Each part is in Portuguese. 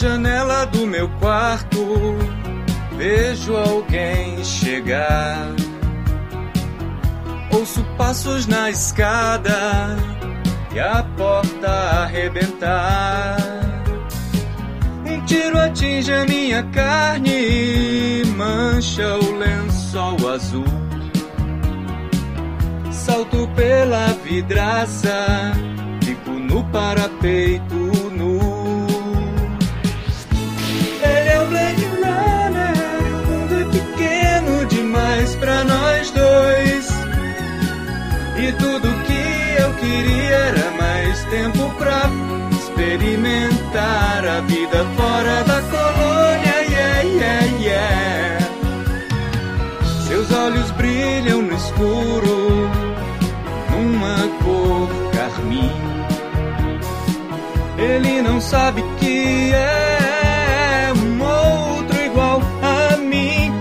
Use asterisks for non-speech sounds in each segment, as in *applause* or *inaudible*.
Janela do meu quarto, vejo alguém chegar. Ouço passos na escada e a porta arrebentar. Um tiro atinge a minha carne e mancha o lençol azul. Salto pela vidraça, fico no parapeito vida fora da colônia. Yeah, yeah, yeah. Seus olhos brilham no escuro, numa cor carmim. Ele não sabe que é um outro igual a mim.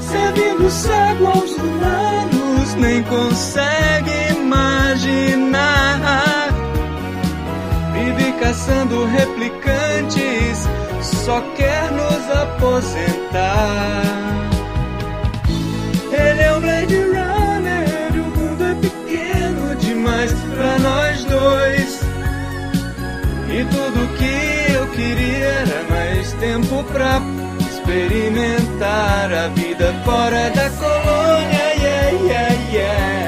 Servindo cego aos humanos, nem consegue caçando replicantes, só quer nos aposentar. Ele é um Blade Runner, o mundo é pequeno demais pra nós dois. E tudo que eu queria era mais tempo pra experimentar a vida fora da colônia. Yeah, yeah, yeah.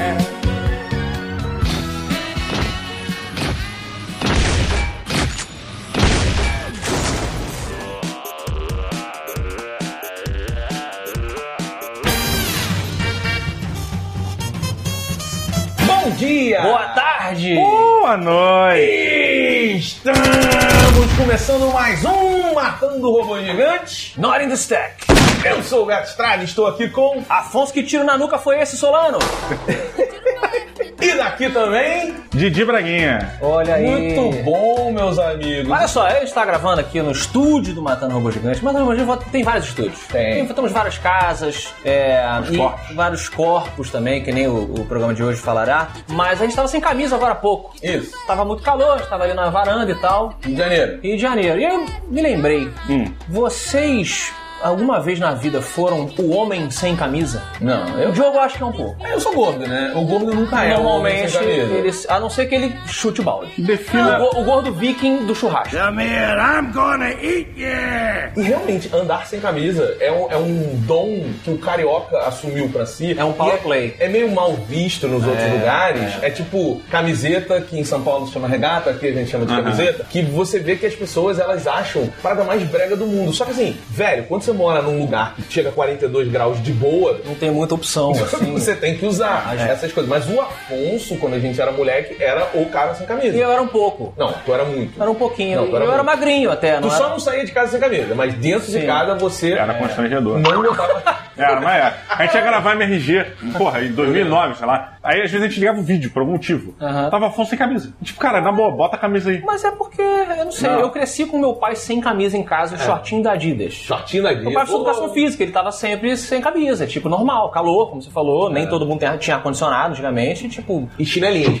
Bom dia! Boa tarde! Boa noite! Estamos começando mais um Matando Robô Gigante. Not in the stack! Eu sou o Gato Estrada e estou aqui com... Afonso, que tiro na nuca foi esse, Solano? *laughs* E daqui também... Didi Braguinha. Olha aí. Muito bom, meus amigos. Olha só, a gente está gravando aqui no estúdio do Matando Robô Gigante. Matando Robô Gigante tem vários estúdios. Tem. Temos várias casas, é, e corpos. vários corpos também, que nem o, o programa de hoje falará. Mas a gente estava sem camisa agora há pouco. Isso. Tava muito calor, estava ali na varanda e tal. Rio de Janeiro. Rio de Janeiro. E eu me lembrei, Hum. vocês alguma vez na vida foram o homem sem camisa? Não, O eu... Diogo eu acho que é um pouco. Eu sou gordo, né? O gordo nunca é. Normalmente, sem camisa. ele, a não ser que ele chute o balde. Defina. O, o gordo viking do churrasco. E realmente, andar sem camisa é um, é um dom que o carioca assumiu pra si. É um power E play. É, meio mal visto nos outros É, lugares. É. tipo camiseta, que em São Paulo se chama regata, aqui a gente chama de Aham. camiseta, que você vê que as pessoas elas acham a parada mais brega do mundo. Só que assim, velho, quando você mora num lugar que chega a 42 graus de boa, Não tem muita opção, *laughs* assim. você tem que usar É. essas coisas. Mas o Afonso, quando a gente era moleque, era o cara sem camisa. E eu era um pouco. Não, tu era muito. Era um pouquinho. Não, tu eu era era muito. magrinho até, Tu não só era? não saía de casa sem camisa, mas dentro Sim. de casa você Era constrangedor. não botava. *laughs* Era, mas é. A gente ia gravar MRG, porra, em 2009, sei lá. Aí às vezes a gente ligava o vídeo por algum motivo. Aham. Tava Afonso sem camisa. Tipo, cara, na boa, bota a camisa aí. Mas é porque, eu não sei, Não. eu cresci com meu pai sem camisa em casa, É. um shortinho da Adidas. Shortinho da Meu pai fez educação física, ele tava sempre sem camisa, tipo, normal, calor, como você falou, É. nem todo mundo tinha- ar-condicionado antigamente, tipo, E chinelinhos.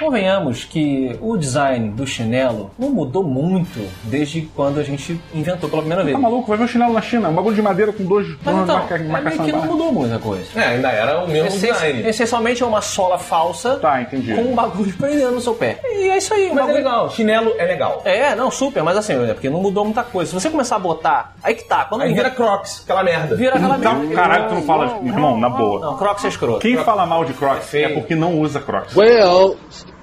Convenhamos que o design do chinelo não mudou muito desde quando a gente inventou pela primeira vez. Tá maluco? Vai ver o chinelo na China. Um bagulho de madeira com dois Mas então, marca- é que não mudou muita coisa. É, ainda era o mesmo Essen- design. essencialmente é uma sola falsa Tá, entendi. com um bagulho prendendo no seu pé. E é isso aí. um Mas é bagulho- legal, chinelo é legal. É, não, super, mas assim, é porque não mudou muita coisa. Se você começar a botar, aí que tá, quando Aí vira Crocs, aquela merda. vira aquela Tá, merda. caralho, tu não fala. Irmão, na boa. Não, Crocs é escroto. Quem fala mal de Crocs É é porque não usa Crocs. Well,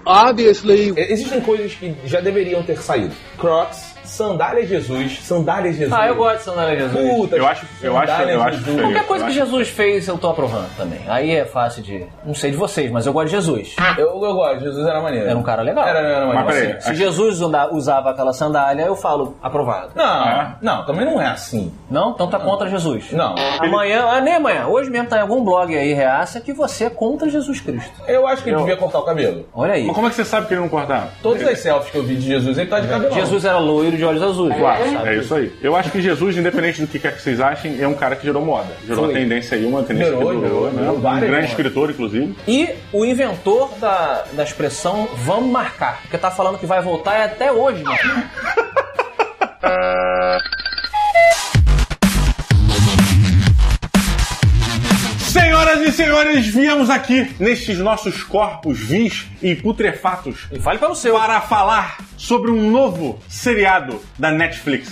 obviously, Existem coisas que já deveriam ter saído. Crocs, sandálias Jesus, sandálias Jesus. Ah, eu gosto de sandália Jesus. Puta, Eu acho- eu acho- sandálias eu acho feio. Qualquer coisa eu que acho- Jesus fez, eu tô aprovando também. Aí é fácil de. Não sei de vocês, mas eu gosto de Jesus. Eu, eu gosto, Jesus era maneiro. Era um cara legal. Era, era maneiro. Mas peraí, Se acho- Jesus usava aquela sandália, eu falo aprovado. Não, É? não, também não é assim. Não? Então tá contra Jesus. Não. Amanhã, ah, nem amanhã, hoje mesmo tá em algum blog aí, reaça, que você é contra Jesus Cristo. Eu acho que ele devia cortar o cabelo. Olha aí. Mas como é que você sabe que ele não cortava? Todas as selfies que eu vi de Jesus, ele tá de cabelo. Jesus era loiro de olhos azuis. Claro, sabe? é isso aí. Eu acho que Jesus, independente do que quer que vocês achem, é um cara que gerou moda. Gerou Foi. a tendência aí, uma tendência Gerou, que durou, gerou, né? gerou Um grande escritor, inclusive. E o inventor da, da expressão vamos marcar. Porque tá falando que vai voltar e até hoje, mano. *laughs* Senhoras e senhores, viemos aqui nestes nossos corpos vis e putrefatos E fale pelo seu. para falar sobre um novo seriado da Netflix.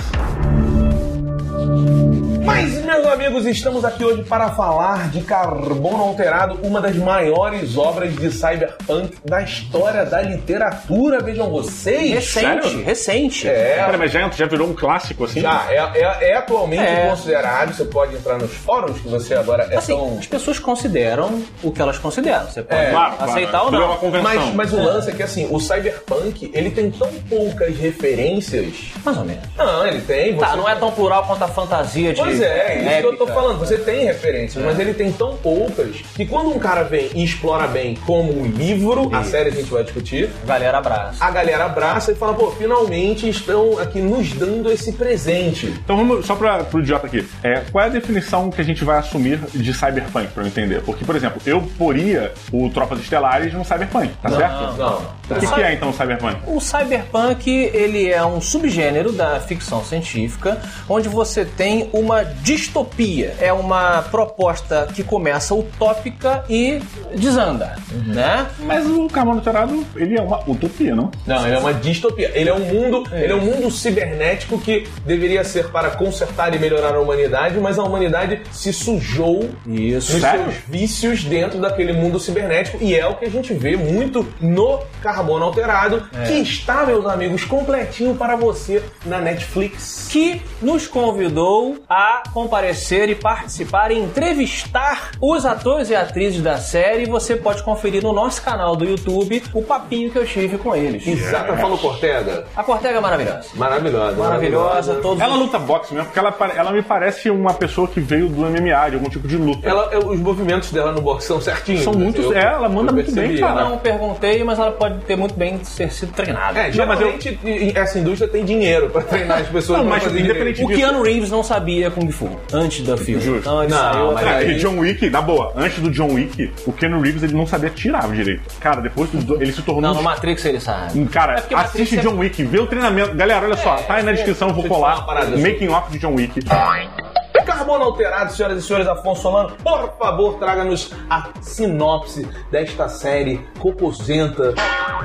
Mas, meus amigos, estamos aqui hoje para falar de Carbono Alterado, uma das maiores obras de cyberpunk da história da literatura, vejam vocês. Recente, Sério? recente. É, Pera, mas já, já virou um clássico assim? já, é, é- é atualmente É. considerado, você pode entrar nos fóruns, que você agora é Assim, tão... as pessoas consideram o que elas consideram. Você pode É, Claro, claro. aceitar ou Virou não. uma convenção. Mas, mas o lance é que, assim, o cyberpunk, ele tem tão poucas referências... Mais ou menos. Não, ele tem... Tá, você- não é tão plural quanto a fantasia de. Pois é, isso que eu tô épica. falando. Você tem referências, mas ele tem tão poucas que quando um cara vem e explora bem como um livro, a série a gente vai discutir, Galera, abraço. a galera abraça e fala, pô, finalmente estão aqui nos dando esse presente. Então vamos, só pra, pro idiota aqui, é, qual é a definição que a gente vai assumir de cyberpunk, pra eu entender? Porque, por exemplo, eu poria o Tropas Estelares no cyberpunk, tá certo? Não. O que, que é então o cyberpunk? O cyberpunk ele é um subgênero da ficção científica onde você tem uma distopia. É uma proposta que começa utópica e desanda, né? Mas o Carbono Alterado, ele é uma utopia, não? Não, ele é uma distopia. Ele é um mundo, ele é um mundo cibernético que deveria ser para consertar e melhorar a humanidade, mas a humanidade se sujou Isso. nos Sério? seus vícios dentro daquele mundo cibernético e é o que a gente vê muito no Carbono Alterado, que está, meus amigos, completinho para você na Netflix. que nos convidou a comparecer e participar e entrevistar os atores e atrizes da série. Você pode conferir no nosso canal do YouTube o papinho que eu tive com eles. Exato, fala o Cortega. A Cortega é maravilhosa. Maravilhosa. Maravilhosa, todos Ela os- luta boxe mesmo, porque ela, ela me parece uma pessoa que veio do MMA, de algum tipo de luta. Ela, os movimentos dela no boxe são certinhos. São né? muito- Eu- é, ela manda eu muito bem, cara. né? Não perguntei, mas ela pode ter muito bem ter sido treinada. É, Não, mas eu- geralmente essa indústria tem dinheiro pra treinar as pessoas. Não, mas independente direito. O Keanu Reeves não sabia Kung Fu antes do filme. Justo. Então ele Não, saiu mas atrás. aí- E John Wick, na boa, antes do John Wick, o Keanu Reeves ele não sabia tirar direito. Cara, depois do- ele se tornou Não, um no Matrix ele sabe. Cara, É assiste é- John Wick, vê o treinamento. Galera, olha só, tá aí na descrição, eu vou colar o making off de John Wick. Carbono alterado, senhoras e senhores, Afonso Solano, por favor, traga-nos a sinopse desta série cocosenta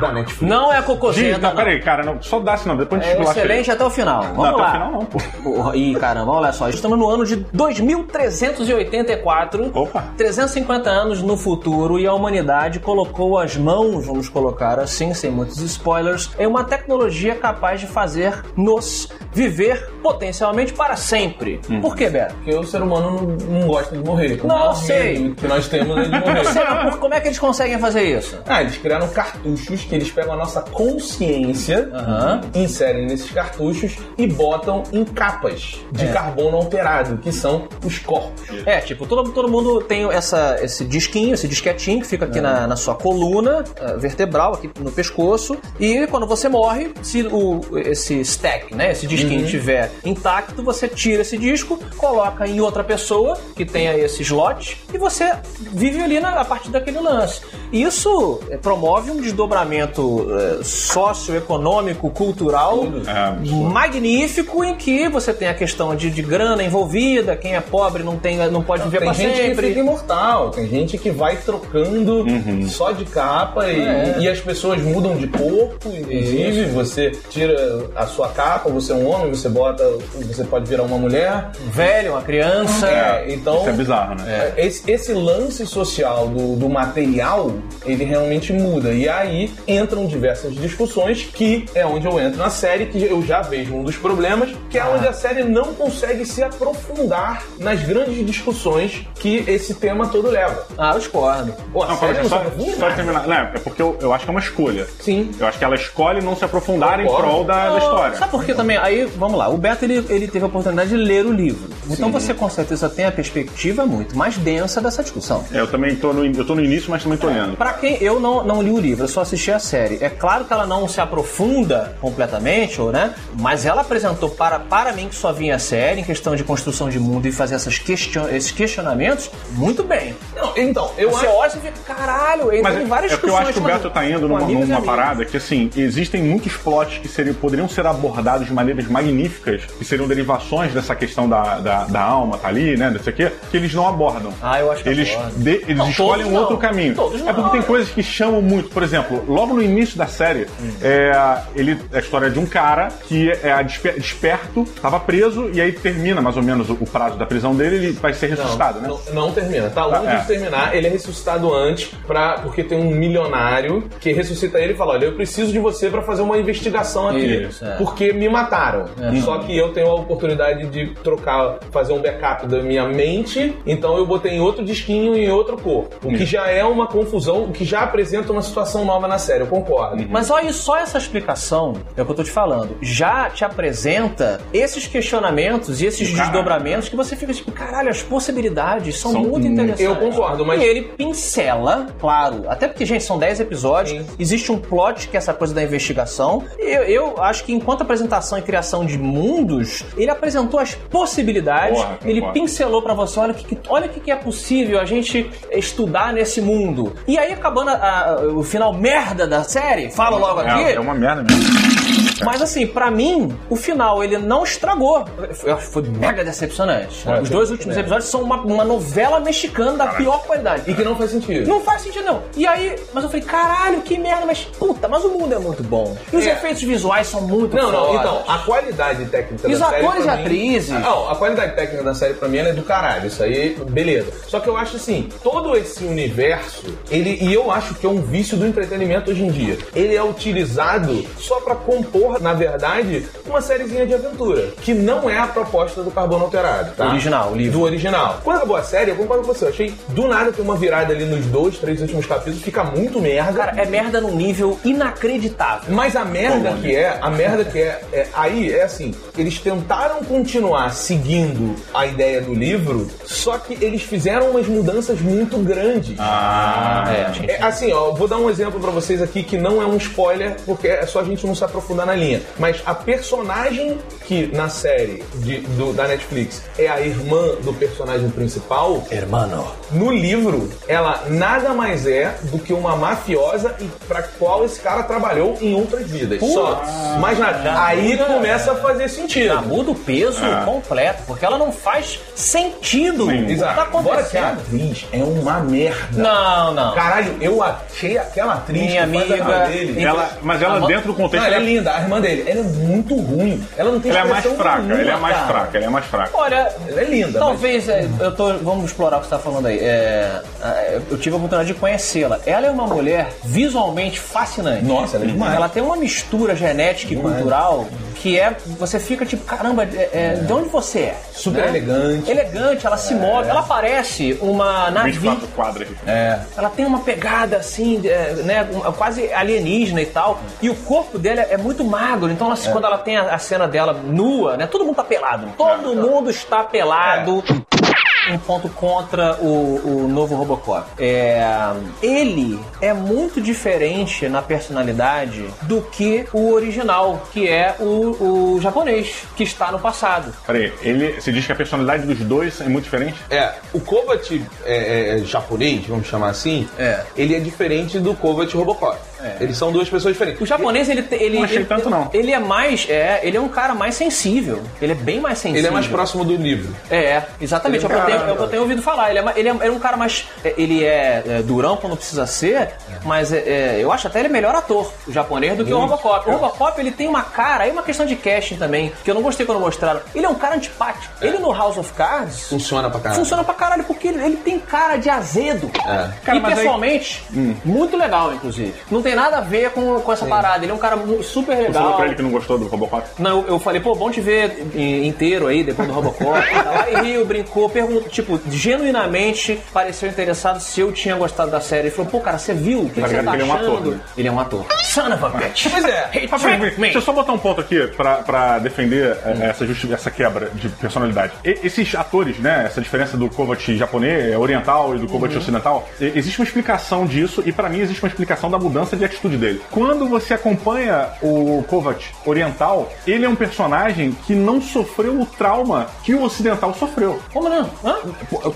da Netflix. Não é Diz, cocosenta, não, não. peraí, cara, não, só dá assim não, depois a gente É excelente até o final. Vamos Não, até lá. o final não, pô. Porra, Ih, caramba, olha só. Estamos no ano de 2384. Opa. 350 anos no futuro e a humanidade colocou as mãos, vamos colocar assim, sem muitos spoilers, em uma tecnologia capaz de fazer-nos viver potencialmente para sempre. Hum. Por que, Beto? Porque o ser humano não, não gosta de morrer. O Não, maior sei. que nós temos é de *laughs* morrer. Sei como é que eles conseguem fazer isso? Ah, eles criaram cartuchos que eles pegam a nossa consciência, Aham. inserem nesses cartuchos e botam em capas de carbono alterado, que são os corpos. É, tipo, todo, todo mundo tem essa, esse disquinho, esse disquetinho que fica aqui na, na sua coluna eh, vertebral, aqui no pescoço. E quando você morre, se o, esse stack, né, esse disquinho estiver intacto, você tira esse disco, coloca em outra pessoa que tenha esse slot e você vive ali na, a partir daquele lance. Isso eh, promove um desdobramento eh, socioeconômico, cultural É, magnífico em que você tem a questão de, de grana envolvida, quem é pobre não, tem, não pode viver Tem para gente que sempre. fica imortal, tem gente que vai trocando só de capa e, É. e as pessoas mudam de corpo, inclusive. Você tira a sua capa, você é um homem, você bota. Você pode virar uma mulher. Velho, uma criança. É, então. Isso é bizarro, né? Esse, esse lance social do, do material, ele realmente muda. E aí entram diversas discussões, que é onde eu entro na série, que eu já vejo um dos problemas, que é onde a série não consegue se aprofundar nas grandes discussões que esse tema todo leva. Ah, eu discordo. Pô, a Não, série só, só terminar. Não, é porque eu, eu acho que é uma escolha. Sim. Eu acho que ela escolhe não se aprofundar em prol da, da história. Sabe por que também? Aí, vamos lá, o Beto ele, ele teve a oportunidade de ler o livro. Então você com certeza tem a perspectiva muito mais densa dessa discussão. É, eu também tô no, in- eu tô no início, mas também tô lendo. Pra quem eu não, não li o livro, eu só assisti a série. É claro que ela não se aprofunda completamente, ou, né? Mas ela apresentou para, para mim que só vinha a série, em questão de construção de mundo e fazer essas question, esses questionamentos, muito bem. Não, então, eu Você acho. olha e fica, caralho, ele Mas tem é, várias é porque eu acho que o Beto tá indo numa, numa parada que, assim, existem muitos plots que seriam, poderiam ser abordados de maneiras magníficas, que seriam derivações dessa questão da, da, da alma, tá ali, né, não sei o quê, que eles não abordam. Ah, eu acho que Eles, de- eles Não, escolhem um outro não. caminho. Todos é não. porque tem coisas que chamam muito. Por exemplo, logo no início da série, Hum. é, ele, é a história de um cara que é a despe- desperto, tava preso, e aí termina mais ou menos o, o prazo da prisão dele, ele vai ser ressuscitado, né? Não, não termina, tá longe Ah, é. de terminar. Ele é ressuscitado antes, pra, porque tem um milionário que ressuscita ele e fala: Olha, eu preciso de você pra fazer uma investigação aqui. Isso, é. Porque me mataram. Só que eu tenho a oportunidade de trocar, fazer um backup da minha mente, então eu botei em outro disquinho e em outro corpo. O que já é uma confusão, o que já apresenta uma situação nova na série, eu concordo. Mas olha só essa explicação, é o que eu tô te falando. Já te apresenta esses questionamentos e esses Caralho. desdobramentos que você fica tipo, caralho, as possibilidades são, São- muito interessantes. eu concordo, mas- E ele pincela, claro, até porque, gente, são 10 episódios, Sim. existe um plot que é essa coisa da investigação. Eu, eu acho que enquanto apresentação e criação de mundos, ele apresentou as possibilidades, Ele concordo. pincelou pra você, olha o que, olha o que, é possível a gente estudar nesse mundo. E aí, acabando a- a- o final merda da série, falo logo aqui, É, é uma merda mesmo. Mas assim, pra mim, o final ele não estragou. Eu acho que foi mega decepcionante. É, Os dois últimos episódios são uma, uma novela mexicana da pior qualidade. E que não faz sentido. Não faz sentido, não. E aí, mas eu falei, caralho, que merda, mas puta, mas o mundo é muito bom. E os É. efeitos visuais são muito Não, não, então, a qualidade técnica E os da série. atores pra e mim- atrizes? Não, a qualidade técnica da série pra mim ela é do caralho. Isso aí, beleza. Só que eu acho assim, todo esse universo, ele. E eu acho que é um vício do entretenimento hoje em dia. Ele é utilizado só pra compor, na verdade, uma sériezinha de aventura. Que não é a proposta do Carbono Alterado, tá? Original, o livro. Do original. Quando acabou a série, eu concordo com você. Eu achei do nada tem uma virada ali nos dois, três últimos capítulos, fica muito merda. Cara, é merda num nível inacreditável. Mas a merda que é, a merda que é, é- aí é assim, eles tentaram continuar seguindo a ideia do livro, só que eles fizeram umas mudanças muito grandes. Ah, É, É, assim, ó, vou dar um exemplo pra vocês aqui que não é um spoiler, porque é só a gente não se aprofundar na linha. Mas a personagem que na série de- do- da Netflix é a irmã do personagem principal, Hermano. no livro, ela nada mais é do que uma mafiosa e pra qual esse cara trabalhou em outras vidas. Só. Mais nada. já Aí muda- começa a fazer sentido. Já muda o peso completo, porque ela não faz sentido. Sim. o que Exato. tá Agora que a atriz é uma merda. Não, não. Caralho, eu achei aquela atriz Minha que faz a irmã amiga- dele. Ela, mas ela, A- dentro do Não, contexto, ela é linda, a irmã dele. Ela é muito ruim. Ela não tem ela é mais fraca. nenhuma, Ela é mais cara. fraca. Ela é mais fraca. Olha, Ela é linda. Talvez, é, eu tô, vamos explorar o que você está falando aí. É, é, eu tive a oportunidade de conhecê-la. Ela é uma mulher visualmente fascinante. Nossa, ela é demais. Ela tem uma mistura genética e cultural que é. Você fica tipo, caramba, é, é, de onde você é? Super elegante. Elegante, ela se move, ela parece uma navio. 24 quadras aqui. É. Ela tem uma pegada assim, é, né, quase alienígena e tal. E o corpo dela é muito magro. Então, ela- quando ela tem a, a cena dela nua, né? Todo mundo tá pelado. Todo mundo está pelado. Um ponto contra o, o novo Robocop. É, ele é muito diferente na personalidade do que o original, que é o, o japonês, que está no passado. Peraí, ele, você diz que a personalidade dos dois é muito diferente? É, o Kovac é, é, japonês, vamos chamar assim, É. ele é diferente do Kovac Robocop. Eles são duas pessoas diferentes. O japonês, ele, ele, Não achei ele, tanto, não. ele é mais, é, ele é um cara mais sensível. Ele é bem mais sensível. Ele é mais próximo do livro. É, exatamente. É, o que eu tenho, é o que eu tenho ouvido falar. Ele é, ele é, ele é um cara mais. é, Ele é, é, durão quando precisa ser, mas é, é, eu acho até ele melhor ator, o japonês, do que o Muito. Robocop. O Robocop, ele tem uma cara, aí uma questão de casting também, que eu não gostei quando mostraram. Ele é um cara antipático. Ele no House of Cards. Funciona pra caralho. Funciona pra caralho, porque ele, ele tem cara de azedo. É. Cara, e mas aí- pessoalmente, muito legal, inclusive. Não tem nada a ver com, com essa parada. Ele é um cara super Você falou legal. pra ele que não gostou do Robocop? Não, eu, eu falei, pô, bom te ver in- inteiro aí, depois do Robocop. *laughs* Tá lá e riu, brincou, perguntou, tipo, genuinamente pareceu interessado se eu tinha gostado da série. Ele falou, pô, cara, você viu? O que, que você tá que ele é um ator, né? Ele é um ator. Son of a bitch. Pois é. *laughs* Hate me. Deixa eu só botar um ponto aqui pra, pra defender eh, essa, justi- essa quebra de personalidade. E- esses atores, né? Essa diferença do Kovac japonês, eh, oriental e do Kovac ocidental, e- existe uma explicação disso e pra mim existe uma explicação da mudança de atitude dele. Quando você acompanha o Kovac oriental, ele é um personagem que não sofreu o trauma que o ocidental sofreu. Como não? Hã?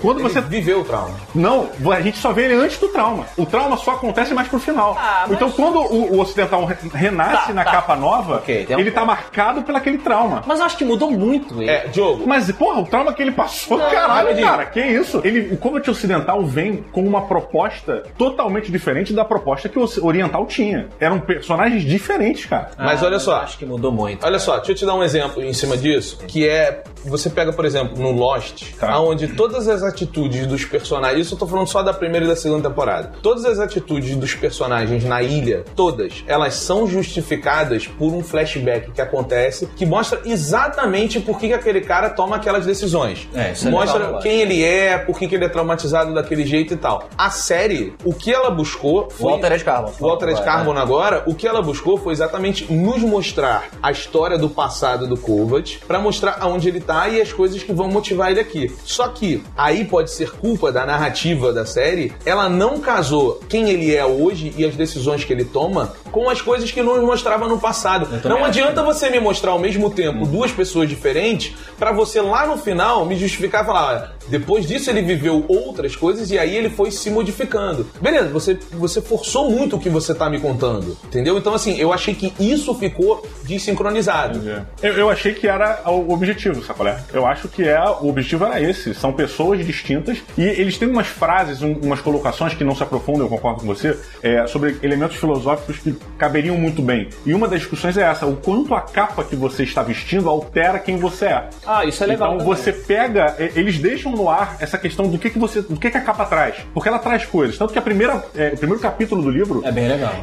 Quando Você você viveu o trauma. não, a gente só vê ele antes do trauma. O trauma só acontece mais pro final. Ah, mas- Então, quando o, o ocidental re- renasce Tá, na tá. capa nova, Ok, tem um ele tá ponto. marcado pelo aquele trauma. Mas eu acho que mudou muito ele. É, Diogo, Mas, porra, o trauma que ele passou, Não, caralho, cara, que isso? Ele, o Combat Ocidental vem com uma proposta totalmente diferente da proposta que o Oci- Oriental tinha. Eram personagens diferentes, cara. mas Ah, olha só. eu Acho que mudou muito. Olha só, deixa eu te dar um exemplo em cima disso, que é você pega, por exemplo, no Lost, Tá. onde todas as atitudes dos personagens, isso eu tô falando só da primeira e da segunda temporada. Todas as atitudes dos personagens na ilha, todas, elas são justificadas por um flashback que acontece que mostra exatamente por que, que aquele cara toma aquelas decisões. É, isso é mostra legal, eu quem ele é, por que, que ele é traumatizado daquele jeito e tal. A série, o que ela buscou foi Walter o Walter Vai, Carbon agora, o que ela buscou foi exatamente nos mostrar a história do passado do Kovac pra mostrar aonde ele tá e as coisas que vão motivar ele aqui. Só que aí pode ser culpa da narrativa da série, ela não casou quem ele é hoje e as decisões que ele toma com as coisas que nos mostrava no passado. Não adianta você me mostrar ao mesmo tempo duas pessoas diferentes pra você lá no final me justificar e falar, depois disso ele viveu outras coisas e aí ele foi se modificando. Beleza, você, você forçou muito o que você tá me contando, entendeu? Então assim, eu achei que isso ficou desincronizado. Eu, eu achei que era o objetivo, sacolé? Eu acho que é, o objetivo era esse. São pessoas distintas e eles têm umas frases, um- umas colocações que não se aprofundam, eu concordo com você, é, sobre elementos filosóficos que caberiam muito bem. E uma das discussões é essa: o quanto a capa que você está vestindo altera quem você é. Ah, isso é legal. Então também. você pega, eles deixam no ar essa questão do que, que você, do que, que a capa traz, porque ela traz coisas. Tanto que a primeira, é, o primeiro capítulo do livro É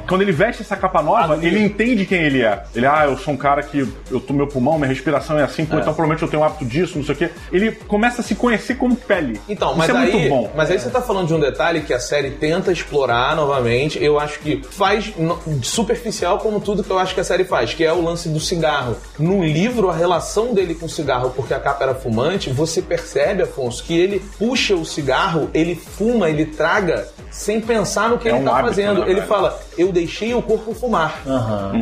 quando ele veste essa capa nova, ele entende quem ele é. Ele, ah, eu sou um cara que eu tô meu pulmão, minha respiração é assim, pô, então provavelmente eu tenho um hábito disso, não sei o quê. Ele começa a se conhecer como pele. Então, Isso mas é aí, muito bom. mas aí você tá falando de um detalhe que a série tenta explorar novamente. Eu acho que faz superficial como tudo que eu acho que a série faz, que é o lance do cigarro. No livro, a relação dele com o cigarro, porque a capa era fumante, você percebe, Afonso, que ele puxa o cigarro, ele fuma, ele traga sem pensar no que É ele um tá hábito, fazendo. né, ele fala, eu deixei o corpo fumar. Aham.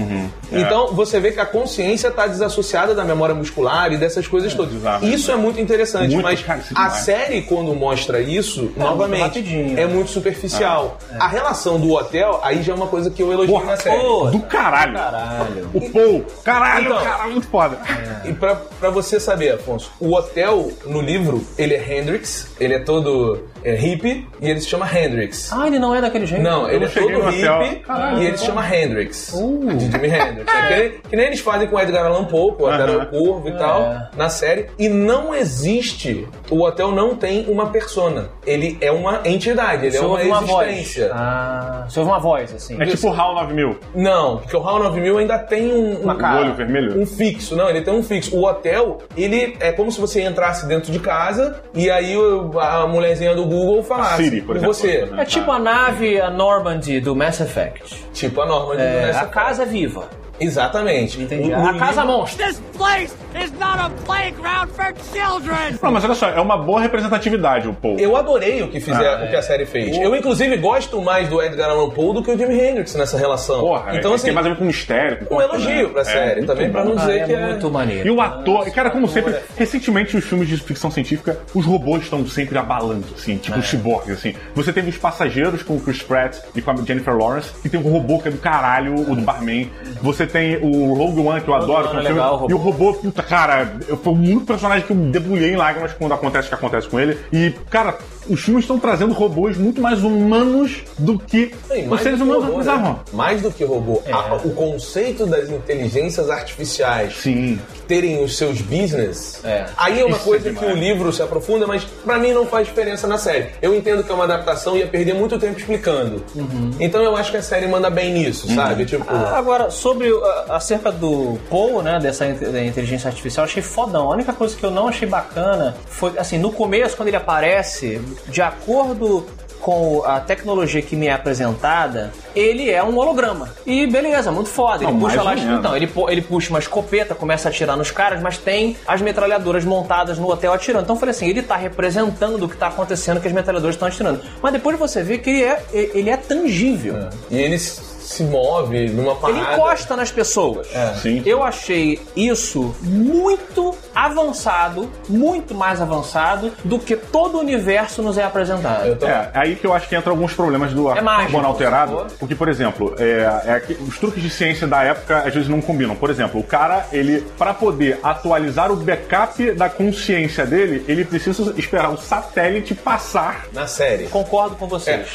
É. Então você vê que a consciência está desassociada da memória muscular e dessas coisas todas. exato. Isso é muito interessante, Muito, mas é a demais. série, quando mostra isso, novamente, rapidinho, é né? muito superficial. A relação do hotel, aí já é uma coisa que eu elogio Porra, na série. Pô, Do caralho. Caralho. O Paul. Caralho, Então. caralho, muito foda. E pra, pra você saber, Afonso, o hotel no livro, ele é Hendrix, ele é todo é, hippie e ele se chama Hendrix. Ah, ele não é daquele jeito? Não, ele não é todo hippie Caralho, e ele se chama Hendrix. Uh. De Jimi Hendrix. É que, nem- que nem eles fazem com o Edgar Allan Poe, com o Hotel Aham. Corvo e tal, É. na série. E não existe, o hotel não tem uma persona. Ele é uma entidade, ele é Você uma ouve uma voz. existência. Ah, você ouve uma voz, assim. É tipo o HAL 9000. Não, porque o HAL 9000 ainda tem um, um, cara. O olho vermelho. um fixo. Não, ele tem um fixo. O hotel, ele é como se você entrasse dentro de casa e aí a mulherzinha do Google falasse. Siri, por e exemplo. você? É tipo a nave, a Normandy do Mass Effect. Tipo a norma de É, nessa a casa viva. Exatamente. Entendi. A casa monstro. This place is not a playground for children! Não, mas olha só, é uma boa representatividade o Paul. Eu adorei o que, fizer, Ah, o que a série fez. Eu, inclusive, gosto mais do Edgar Allan Poe do que o Jimi Hendrix nessa relação. Porra, então, é, assim, tem mais a ver com mistério. com um elogio né? pra É, série, muito também pra bom. não Ah, dizer é que é... muito maneiro. E o ator, cara, como sempre, recentemente os filmes de ficção científica, os robôs estão sempre abalando, assim, tipo É. os ciborgues, assim. Você teve os passageiros com o Chris Pratt e com a Jennifer Lawrence, que tem um robô que é do caralho, o do barman. Você tem o Rogue One, que eu adoro, que é é filme, legal, o robô. e o robô, puta, cara, foi um personagem que eu debulhei em lágrimas quando acontece o que acontece com ele. E, cara, os filmes estão trazendo robôs muito mais humanos do que Sim, os mais seres do que humanos robô, usavam. né? Mais do que robô. É. A- o conceito das inteligências artificiais Sim. terem os seus business, É. aí é uma Isso é coisa que demais. o livro se aprofunda, mas pra mim não faz diferença na série. Eu entendo que é uma adaptação e ia perder muito tempo explicando. Uhum. Então eu acho que a série manda bem nisso, sabe? Tipo. Ah, Agora, sobre a- acerca do Paul, né, dessa inteligência artificial, eu achei fodão. A única coisa que eu não achei bacana foi, assim, no começo, quando ele aparece, de acordo com a tecnologia que me é apresentada, ele é um holograma. E beleza, muito foda. Ele Não, puxa mais lá, ou menos. então, ele, ele puxa uma escopeta, começa a atirar nos caras, mas tem as metralhadoras montadas no hotel atirando. Então eu falei assim, ele tá representando do que tá acontecendo que as metralhadoras estão atirando. Mas depois você vê que ele é, ele é tangível. E ele s- se move numa Ele parada. encosta nas pessoas. Sim. Eu achei isso muito avançado, muito mais avançado do que todo o universo nos é apresentado. Eu tô- É, é aí que eu acho que entra alguns problemas do É mágico, alterado. por. Porque, por exemplo, é, é que os truques de ciência da época às vezes não combinam. Por exemplo, o cara, ele, para poder atualizar o backup da consciência dele, ele precisa esperar o satélite passar. Na série. Concordo com vocês.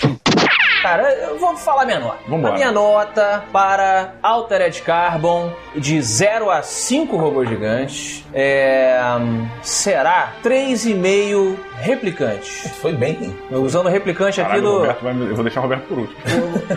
Cara, eu vou falar minha nota. Vambora. A minha nota para Altered Carbon de 0 a 5 robôs gigantes é, será 3,5 replicantes. Foi bem. Usando o replicante aqui Caralho, do. Roberto vai me- eu vou deixar o Roberto por último.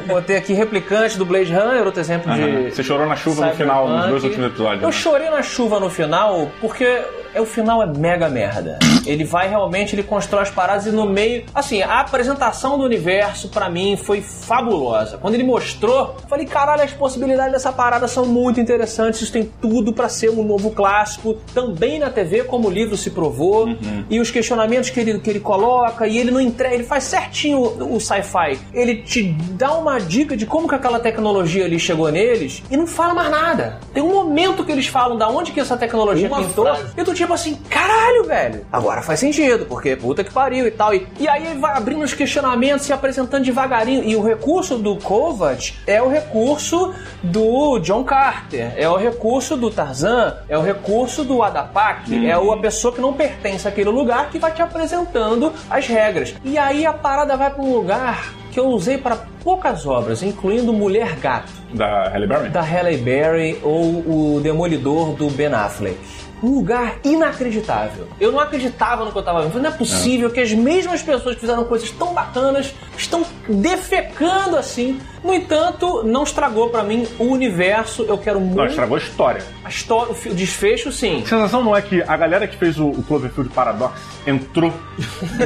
Botei aqui replicante do Blade Runner, outro exemplo de. Você chorou na chuva no final, nos dois últimos episódios. Eu né? chorei na chuva no final porque é, o final é mega merda. Ele vai realmente, ele constrói as paradas e no meio. Assim, a apresentação do universo pra mim foi fabulosa. Quando ele mostrou, eu falei: caralho, as possibilidades dessa parada são muito interessantes. Isso tem tudo pra ser um novo clássico, também na TV, como o livro se provou. Uhum. E os questionamentos que ele, que ele coloca, e ele não entrega, ele faz certinho o, o sci-fi. Ele te dá uma dica de como que aquela tecnologia ali chegou neles e não fala mais nada. Tem um momento que eles falam da onde que essa tecnologia Uma pintou. frase. E tu tipo assim, caralho, velho. Agora faz sentido, porque puta que pariu e tal. E, e aí ele vai abrindo os questionamentos, se apresentando devagarinho. E o recurso do Kovac é o recurso do John Carter, é o recurso do Tarzan, é o recurso do Adapak, é o- a pessoa que não pertence àquele lugar que vai te apresentando as regras. E aí a parada vai pra um lugar que eu usei para poucas obras, incluindo Mulher Gato Da Halle Berry? da Halle Berry ou o Demolidor do Ben Affleck. Um lugar inacreditável. Eu não acreditava no que eu tava vendo. Não é possível que as mesmas pessoas que fizeram coisas tão bacanas estão defecando assim. No entanto, não estragou pra mim o universo. Eu quero muito. Não, estragou a história. A história, o desfecho, sim. A sensação não é que a galera que fez o, o Cloverfield Paradox entrou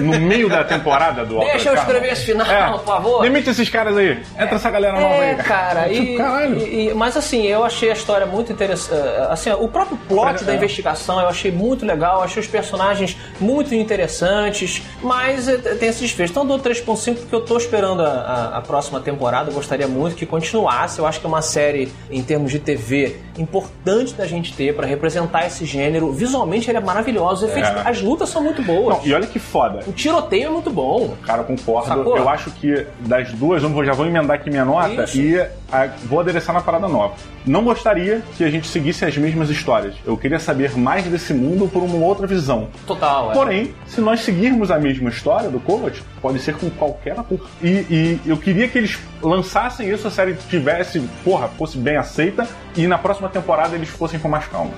no meio da temporada do Deixa eu escrever esse final, É. por favor. Demite esses caras aí. Entra essa galera nova É, aí. cara, e, Tipo, caralho. e- e- mas assim, eu achei a história muito interessante. Assim, o próprio plot Mas, da é. investigação eu achei muito legal, achei os personagens muito interessantes, mas eh, tem esse desfecho. Então eu dou 3.5 porque eu tô esperando a, a- a próxima temporada, gostaria muito que continuasse. Eu acho que é uma série, em termos de TV, importante da gente ter pra representar esse gênero. Visualmente ele é maravilhoso, efeitos- É. as lutas são muito boas. Não, e olha que foda. O tiroteio é muito bom. Cara, eu concordo. Sacou? Eu acho que das duas, eu já vou emendar aqui minha nota Isso. e a- vou adereçar na parada nova. Não gostaria que a gente seguisse as mesmas histórias. Eu queria saber mais desse mundo por uma outra visão. Total, é. Porém, se nós seguirmos a mesma história do Kovac, pode ser com qualquer ator. E, e eu queria que eles lançassem isso, a série tivesse, porra, fosse bem aceita, e na próxima temporada eles fossem com mais calma.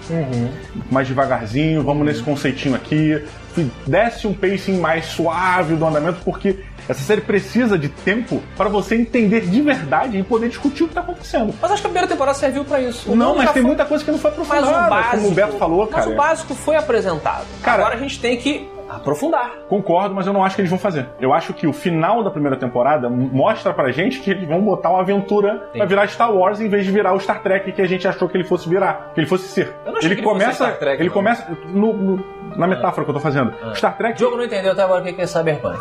Mais devagarzinho, vamos nesse conceitinho aqui. que Desse um pacing mais suave do andamento, porque essa série precisa de tempo para você entender de verdade e poder discutir o que tá acontecendo. Mas acho que a primeira temporada serviu pra isso. O Não, mas tem foi- muita coisa que não foi Mas aprofundada, o básico. como o Beto falou, mas cara. o básico foi apresentado. Cara- Agora a gente tem que aprofundar. Concordo, mas eu não acho que eles vão fazer. Eu acho que o final da primeira temporada mostra pra gente que eles vão botar uma aventura pra virar Star Wars em vez de virar o Star Trek que a gente achou que ele fosse virar, que ele fosse ser. Eu não achei ele que ele fosse começa, Star Trek, ele não. Ah. começa no- no- na metáfora que eu tô fazendo. Star O Trek jogo não entendeu até agora o que é Cyberpunk.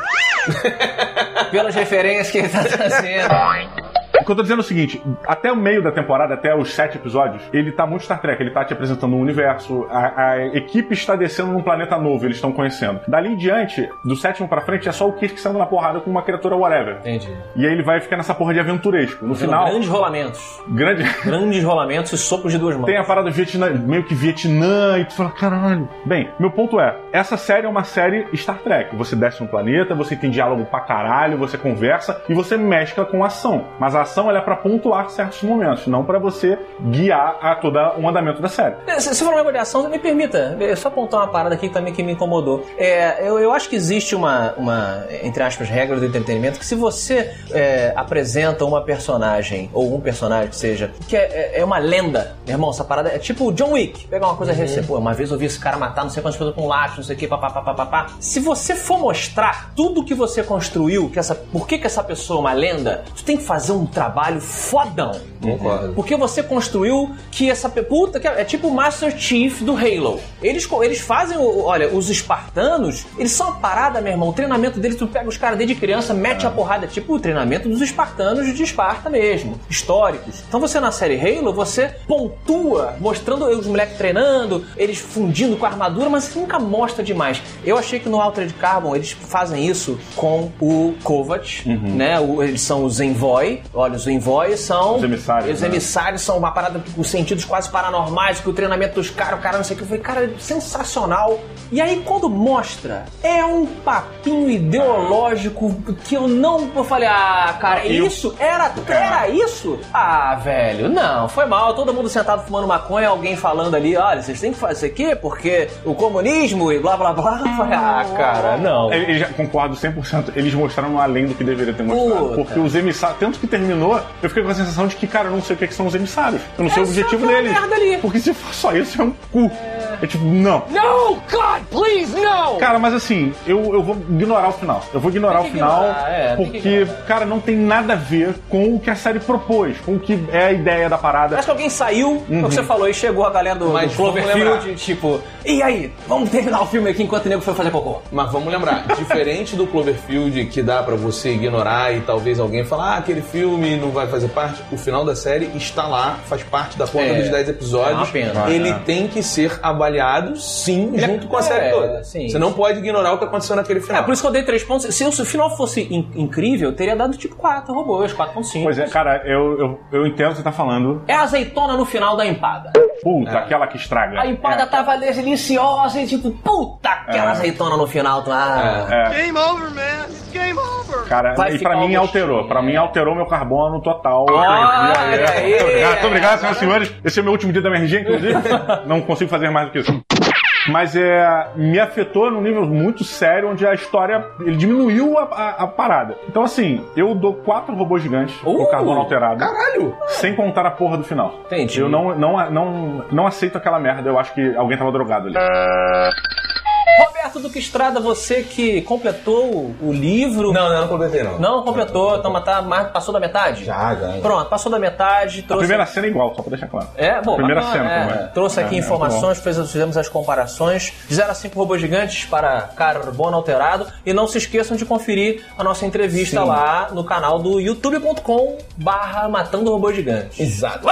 *laughs* Pelas referências que ele tá trazendo. O que eu tô dizendo é o seguinte: até o meio da temporada, até os sete episódios, ele tá muito Star Trek, ele tá te apresentando um universo, a, a equipe está descendo num planeta novo, eles estão conhecendo. Dali em diante, do sétimo pra frente, é só o Kirk saindo na porrada com uma criatura whatever. Entendi. E aí ele vai ficar nessa porra de aventuresco. No final, Grandes rolamentos. grande. *laughs* Grandes rolamentos e sopros de duas mãos. Tem a parada Vietnã, meio que Vietnã, e tu fala, caralho. Bem, meu ponto é: essa série é uma série Star Trek. Você desce um planeta, você tem diálogo pra caralho, você conversa e você mescla com ação. Mas a ação ela é pra pontuar certos momentos, não pra você guiar a todo o andamento da série. É, Se se for um negócio de ação, me permita, eu só apontar uma parada aqui também que me incomodou. É, eu, eu acho que existe uma, uma, entre aspas, regra do entretenimento que se você é, apresenta uma personagem, ou um personagem que seja, que é, é- é uma lenda, meu irmão, essa parada é tipo o John Wick. Pegar uma coisa recente, pô, uma vez eu vi esse cara matar não sei quantas pessoas com um lápis, não sei o que, papapá, papapá. Se você for mostrar tudo que você construiu, que essa, por que, que essa pessoa é uma lenda, tu tem que fazer um trabalho fodão. Concordo. Porque você construiu que essa puta que é, é tipo o Master Chief do Halo. Eles, eles fazem, o- olha, os espartanos, eles são uma parada, meu irmão. O treinamento deles, tu pega os caras desde criança, mete a porrada, tipo o treinamento dos espartanos de Esparta mesmo, históricos. Então você na série Halo, você pontua, mostrando os moleques treinando, eles fundindo com a armadura, mas nunca mostra demais. Eu achei que no Altered Carbon eles fazem isso com o Kovac, né? O- eles são os Envoy. Olha, os Envoy são. Os emissários, Os né? emissários são uma parada com sentidos quase paranormais, que o treinamento dos caras, o cara não sei o que. Eu falei, cara, sensacional. E aí, quando mostra, é um papinho ideológico que eu não. Eu falei, ah, cara, Eu- isso? Era, era isso? Ah, velho, não, foi mal. Todo mundo sentado fumando maconha, alguém falando ali, olha, vocês têm que fazer isso aqui porque o comunismo e blá blá blá. Eu falei, ah, cara, não. Eu, eu já concordo 100%. Eles mostraram além do que deveria ter mostrado. Puta. Porque os emissários, tanto que terminou, eu fiquei com a sensação de que, cara, eu não sei o que, que são os emissários. Eu não sei É o objetivo deles. merda ali. Porque se for só isso, é um cu. É, tipo, não. No! God, please, no! Cara, mas assim, eu, eu vou ignorar o final. Eu vou ignorar o final ignorar, é, porque, cara, não tem nada a ver com o que a série propôs, com o que é a ideia da parada. Acho que alguém saiu, é o que você falou, e chegou a galera do, Mas do Cloverfield, tipo, e aí, vamos terminar o filme aqui enquanto o nego foi fazer cocô. Mas vamos lembrar, *laughs* diferente do Cloverfield que dá pra você ignorar e talvez alguém falar, ah, aquele filme não vai fazer parte, o final da série está lá, faz parte da conta É, dos 10 é episódios. uma pena. Ele é. tem que ser avaliado sim, Ele é- junto com a é, série toda. sim. Você não pode ignorar o que aconteceu naquele É, final. por isso que eu dei 3 pontos. Se o final fosse in- incrível, eu teria dado tipo 4 robôs, 4.5. Pois é, cara, eu, eu, eu entendo o que você tá falando. É a azeitona no final da empada. Puta, aquela que estraga. A empada É. tava deliciosa e tipo, puta, aquela É. azeitona no final. Tu, ah, É. Game over, man. It's game over. Cara, Vai e pra mim alterou. Pra mim é. alterou meu carbono total. Olha Eu perdi a- aí, Muito obrigado, é. senhoras e senhores. Esse é o meu último dia da MRG, inclusive. *laughs* Não consigo fazer mais que isso. Mas é, me afetou num nível muito sério, onde a história ele diminuiu a, a- a parada. Então, assim, eu dou quatro robôs gigantes Uh, com carbono alterado. Caralho! Sem contar a porra do final. Entendi. Eu não, não, não, não aceito aquela merda. Eu acho que alguém tava drogado ali. Roberto Duque Estrada, você que completou o livro. Não, não, não completei não. Não completou, então mas tá, passou da metade? Já, já. Pronto, passou da metade, A trouxe. primeira cena é igual, só pra deixar claro. É, bom, Primeira bacana, cena, é. como é. Trouxe aqui É, é, informações, fez- fizemos as comparações. De 0 a 5 robôs gigantes para carbono alterado. E não se esqueçam de conferir a nossa entrevista Sim. lá no canal do youtube.com barra Matando Robôs Gigantes. Exato.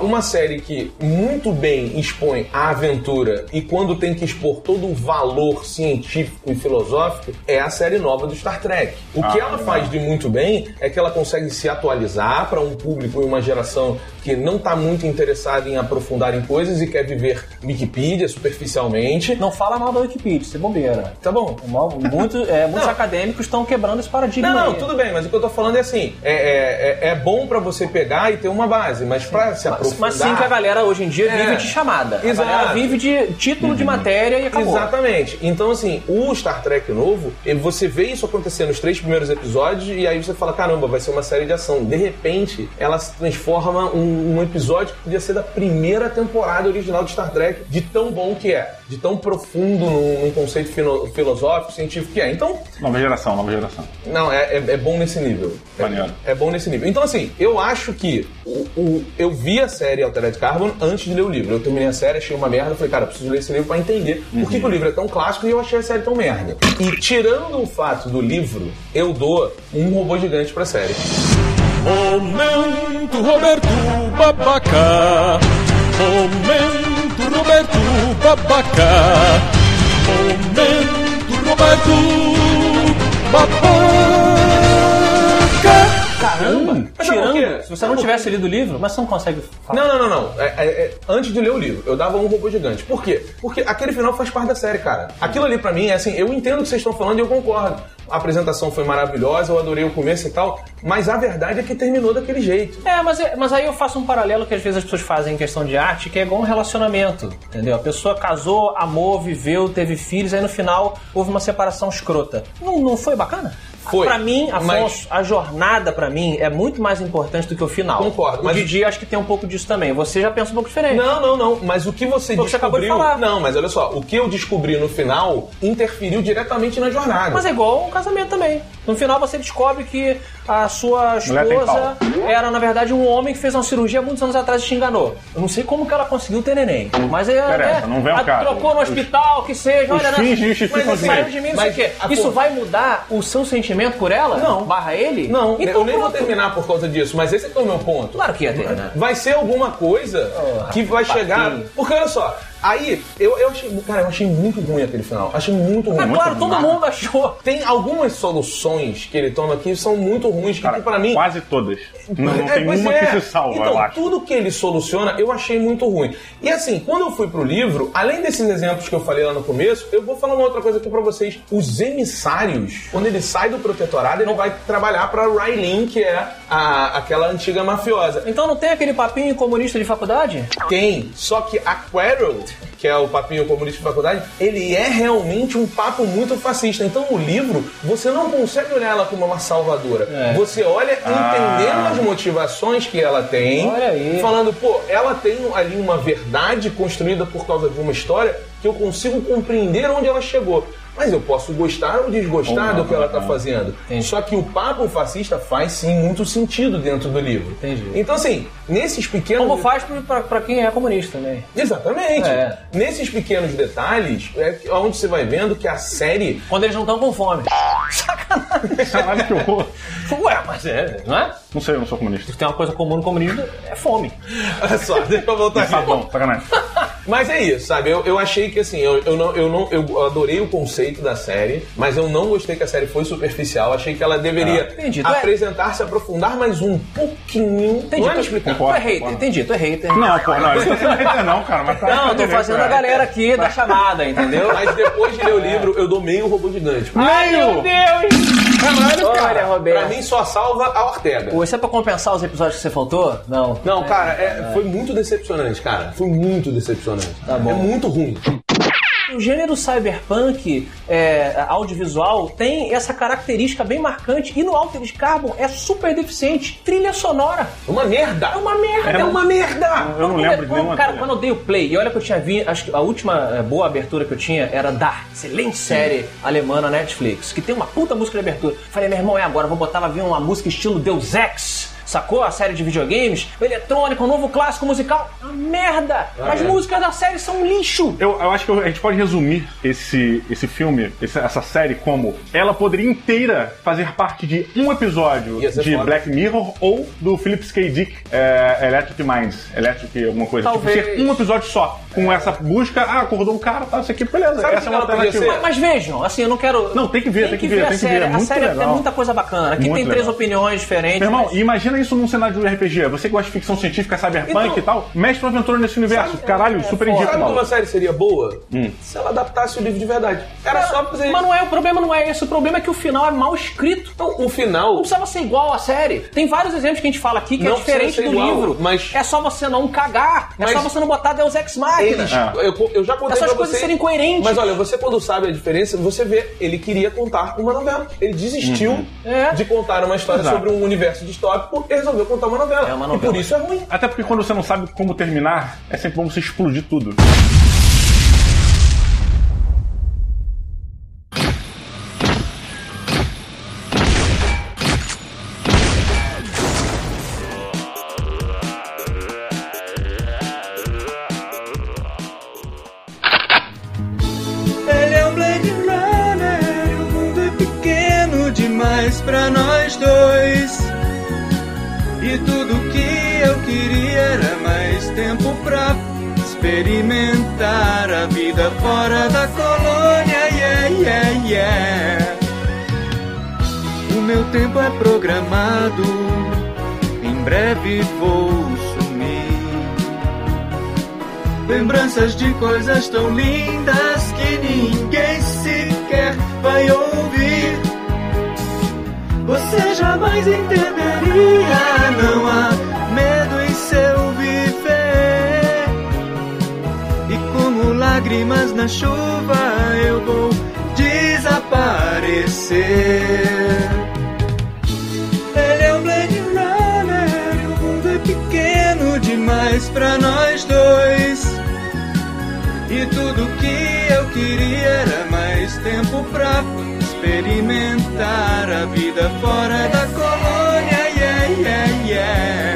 Uma série que muito bem expõe a aventura e quando tem que expor todo o valor científico e filosófico é a série nova do Star Trek. O que Ah, ela faz de muito bem é que ela consegue se atualizar para um público e uma geração que não está muito interessada em aprofundar em coisas e quer viver Wikipedia superficialmente. Não fala mal da Wikipedia, você bobeira. Tá bom. Mal- Muito, é, muitos Não. acadêmicos estão quebrando esse paradigma. Não, não, aí. tudo bem, mas o que eu tô falando é assim: é, é, é- é bom pra você pegar e ter uma base, mas pra se aprofundar. mas sim que a galera hoje em dia É. vive de chamada. Exato. A galera vive de título de matéria e acabou. Exatamente. Então, assim, o Star Trek novo, você vê isso acontecer nos três primeiros episódios e aí você fala: caramba, vai ser uma série de ação. De repente, ela se transforma um, um episódio que podia ser da primeira temporada original de Star Trek, de tão bom que é, de tão profundo num, conceito filosófico, científico que é. Então, Nova geração, nova geração. não, é, é, é bom nesse nível. Maneiro. É, é bom nesse nível. Então, assim, eu acho que o, o- eu vi a série Altered Carbon antes de ler o livro. Eu terminei a série, achei uma merda, falei, cara, preciso ler esse livro pra entender por que, que o livro é tão clássico e eu achei a série tão merda. E tirando o fato do livro, eu dou um robô gigante pra série. Momento Roberto Babaca. Momento Roberto Babaca. Momento Roberto Babaca. Caramba! Quê? Tirando, se você não tivesse lido o livro, mas você não consegue falar. Não, não, não, não. É, é, é, antes de ler o livro, eu dava um robô gigante. Por quê? Porque aquele final faz parte da série, cara. Aquilo ali pra mim é assim, eu entendo o que vocês estão falando e eu concordo. A apresentação foi maravilhosa, eu adorei o começo e tal, mas a verdade é que terminou daquele jeito. É, mas, é- mas aí eu faço um paralelo que às vezes as pessoas fazem em questão de arte, que é igual um relacionamento, entendeu? A pessoa casou, amou, viveu, teve filhos, aí no final houve uma separação escrota. Não, não foi bacana? Foi, Pra mim, mas- Afonso, a jornada pra mim é muito mais importante do que o final. Concordo, O mas- Didi acho que tem um pouco disso também. Você já pensa um pouco diferente. Não, não, não. Mas o que você Foi o que você acabou de descobriu. falar. Não, mas olha só, o que eu descobri no final interferiu diretamente na jornada. Mas é igual um casamento também. No final você descobre que a sua esposa era, na verdade, um homem que fez uma cirurgia muitos anos atrás e te enganou. Eu não sei como que ela conseguiu ter neném. Mas é. Interessa, não vem ao a- caso. Trocou no Os- hospital, que seja. os olha, fins né? justificam Mas os saiu meios. de mim, não Mas sei o quê. a Isso vai mudar o seu sentimento por ela? Não. Barra ele? Não, Então, eu nem vou pronto. terminar por causa disso, mas esse é o meu ponto. Claro que ia ter, né? Vai ser alguma coisa que vai chegar. papinho. Porque olha só, aí eu, eu achei. Cara, eu achei muito ruim aquele final. Achei muito ruim. Mas muito claro, ruim. todo mundo achou. Tem algumas soluções que ele toma aqui que são muito ruins, que Cara, pra mim. quase todas. Não, não É, tem pois uma é. que se salva, então, eu acho. tudo que ele soluciona eu achei muito ruim. E assim, quando eu fui pro livro, além desses exemplos que eu falei lá no começo, eu vou falar uma outra coisa aqui pra vocês. Os emissários, quando ele sai do protetorado, ele vai trabalhar pra Railin, que é a, aquela antiga mafiosa. Então não tem aquele papinho comunista de faculdade? Tem, só que a Quero, que é o papinho comunista de faculdade, ele é realmente um papo muito fascista. Então no livro, você não consegue olhar ela como uma salvadora. É. Você olha Ah. entendendo as motivações que ela tem, falando, pô, ela tem ali uma verdade construída por causa de uma história que eu consigo compreender onde ela chegou. Mas eu posso gostar ou desgostar do que ela está fazendo. Entendi. Só que o papo fascista faz sim muito sentido dentro do livro. Entendi. Então, assim, nesses pequenos. Como faz pra quem é comunista também. Exatamente. É. Nesses pequenos detalhes, é onde você vai vendo que a série. Quando eles não estão com fome. *laughs* Sacanagem. Caralho, que horror. Ué, mas é, não é? Não sei, eu não sou comunista. Se tem uma coisa comum no comunismo, é fome. Olha só, deixa eu voltar Tá aqui. bom, sacanagem. Mas é isso, sabe? Eu, eu achei que assim, eu, eu, não, eu, não, eu adorei o conceito da série, mas eu não gostei que a série foi superficial. Achei que ela deveria. Tu é- apresentar, se aprofundar mais um pouquinho. Entendi. Não é me tu, explicar. tu é hater, entendi, tu é hater. Não, pô, não, isso não é hater não, cara. Mas tá Não, eu tô fazendo a cara. galera aqui da chamada, entendeu? Mas depois de ler o livro, eu dou meio robô gigante. Ai, meu Deus! Cara. Pra Roberto. mim só salva a Ortega. Pô, Isso é pra compensar os episódios que você faltou? Não. Não, cara, é- foi muito decepcionante, cara. Foi muito decepcionante. Tá bom. É muito ruim. O gênero cyberpunk é, audiovisual tem essa característica bem marcante e no Altered Carbon é super deficiente. Trilha sonora. É uma merda. É uma merda. É uma merda. Eu não lembro de nenhuma Cara, trilha. quando eu dei o play, e olha que eu tinha visto, acho que a última eh, boa abertura que eu tinha era Dark, excelente série alemã na Netflix, que tem uma puta música de abertura. Falei, meu irmão, é agora, vou botar, vai vir uma música estilo Deus Ex. Sacou? A série de videogames, eletrônica, um novo clássico musical. Uma merda! As é. músicas da série são um lixo! Eu, eu acho que a gente pode resumir esse, esse filme, essa série, como ela poderia inteira fazer parte de um episódio de foda. Black Mirror ou do Philip K. Dick é, Electric Minds, Electric alguma coisa. Talvez. Tipo, ser um episódio só, com essa busca, ah, acordou um cara, tá, isso aqui, beleza, Sabe essa que é uma alternativa. ser? Mas vejam, assim, eu não quero. Não, tem que ver, tem que ver, a tem que série. ver, é a muito série tem muita coisa bacana. Aqui Muito tem três legal. opiniões diferentes. Meu irmão, mas- imagina isso num cenário de RPG. Você que gosta de ficção científica, cyberpunk Então- e tal, mestre uma aventura nesse universo. Caralho, super foda. indico, Sabe como a maluco. série seria boa? Hum. Se ela adaptasse o livro de verdade. Era só fazer Mas não é, o problema não é esse, o problema é que o final é mal escrito. Então, o final. Não precisava ser igual à série. Tem vários exemplos que a gente fala aqui que Não é diferente do igual, livro. mas- É só você não cagar. É Mas- só você não botar Deus Ex Machina. Ah. eu, eu já contei É só as pra coisas você, serem coerentes. Mas olha, você quando sabe a diferença, você vê, ele queria contar uma novela. Ele desistiu É. de contar uma história Exato. sobre um universo distópico e resolveu contar uma novela. É uma E novela. por isso é ruim. Até porque quando você não sabe como terminar, é sempre bom você explodir tudo. Vida fora da colônia. Yeah, yeah, yeah. O meu tempo é programado, em breve vou sumir. Lembranças de coisas tão lindas que ninguém sequer vai ouvir. Você jamais entenderia, não há lágrimas na chuva eu vou desaparecer. Ele é um Blade Runner, o mundo é pequeno demais pra nós dois. E tudo que eu queria era mais tempo pra experimentar a vida fora da colônia. Yeah, yeah, yeah.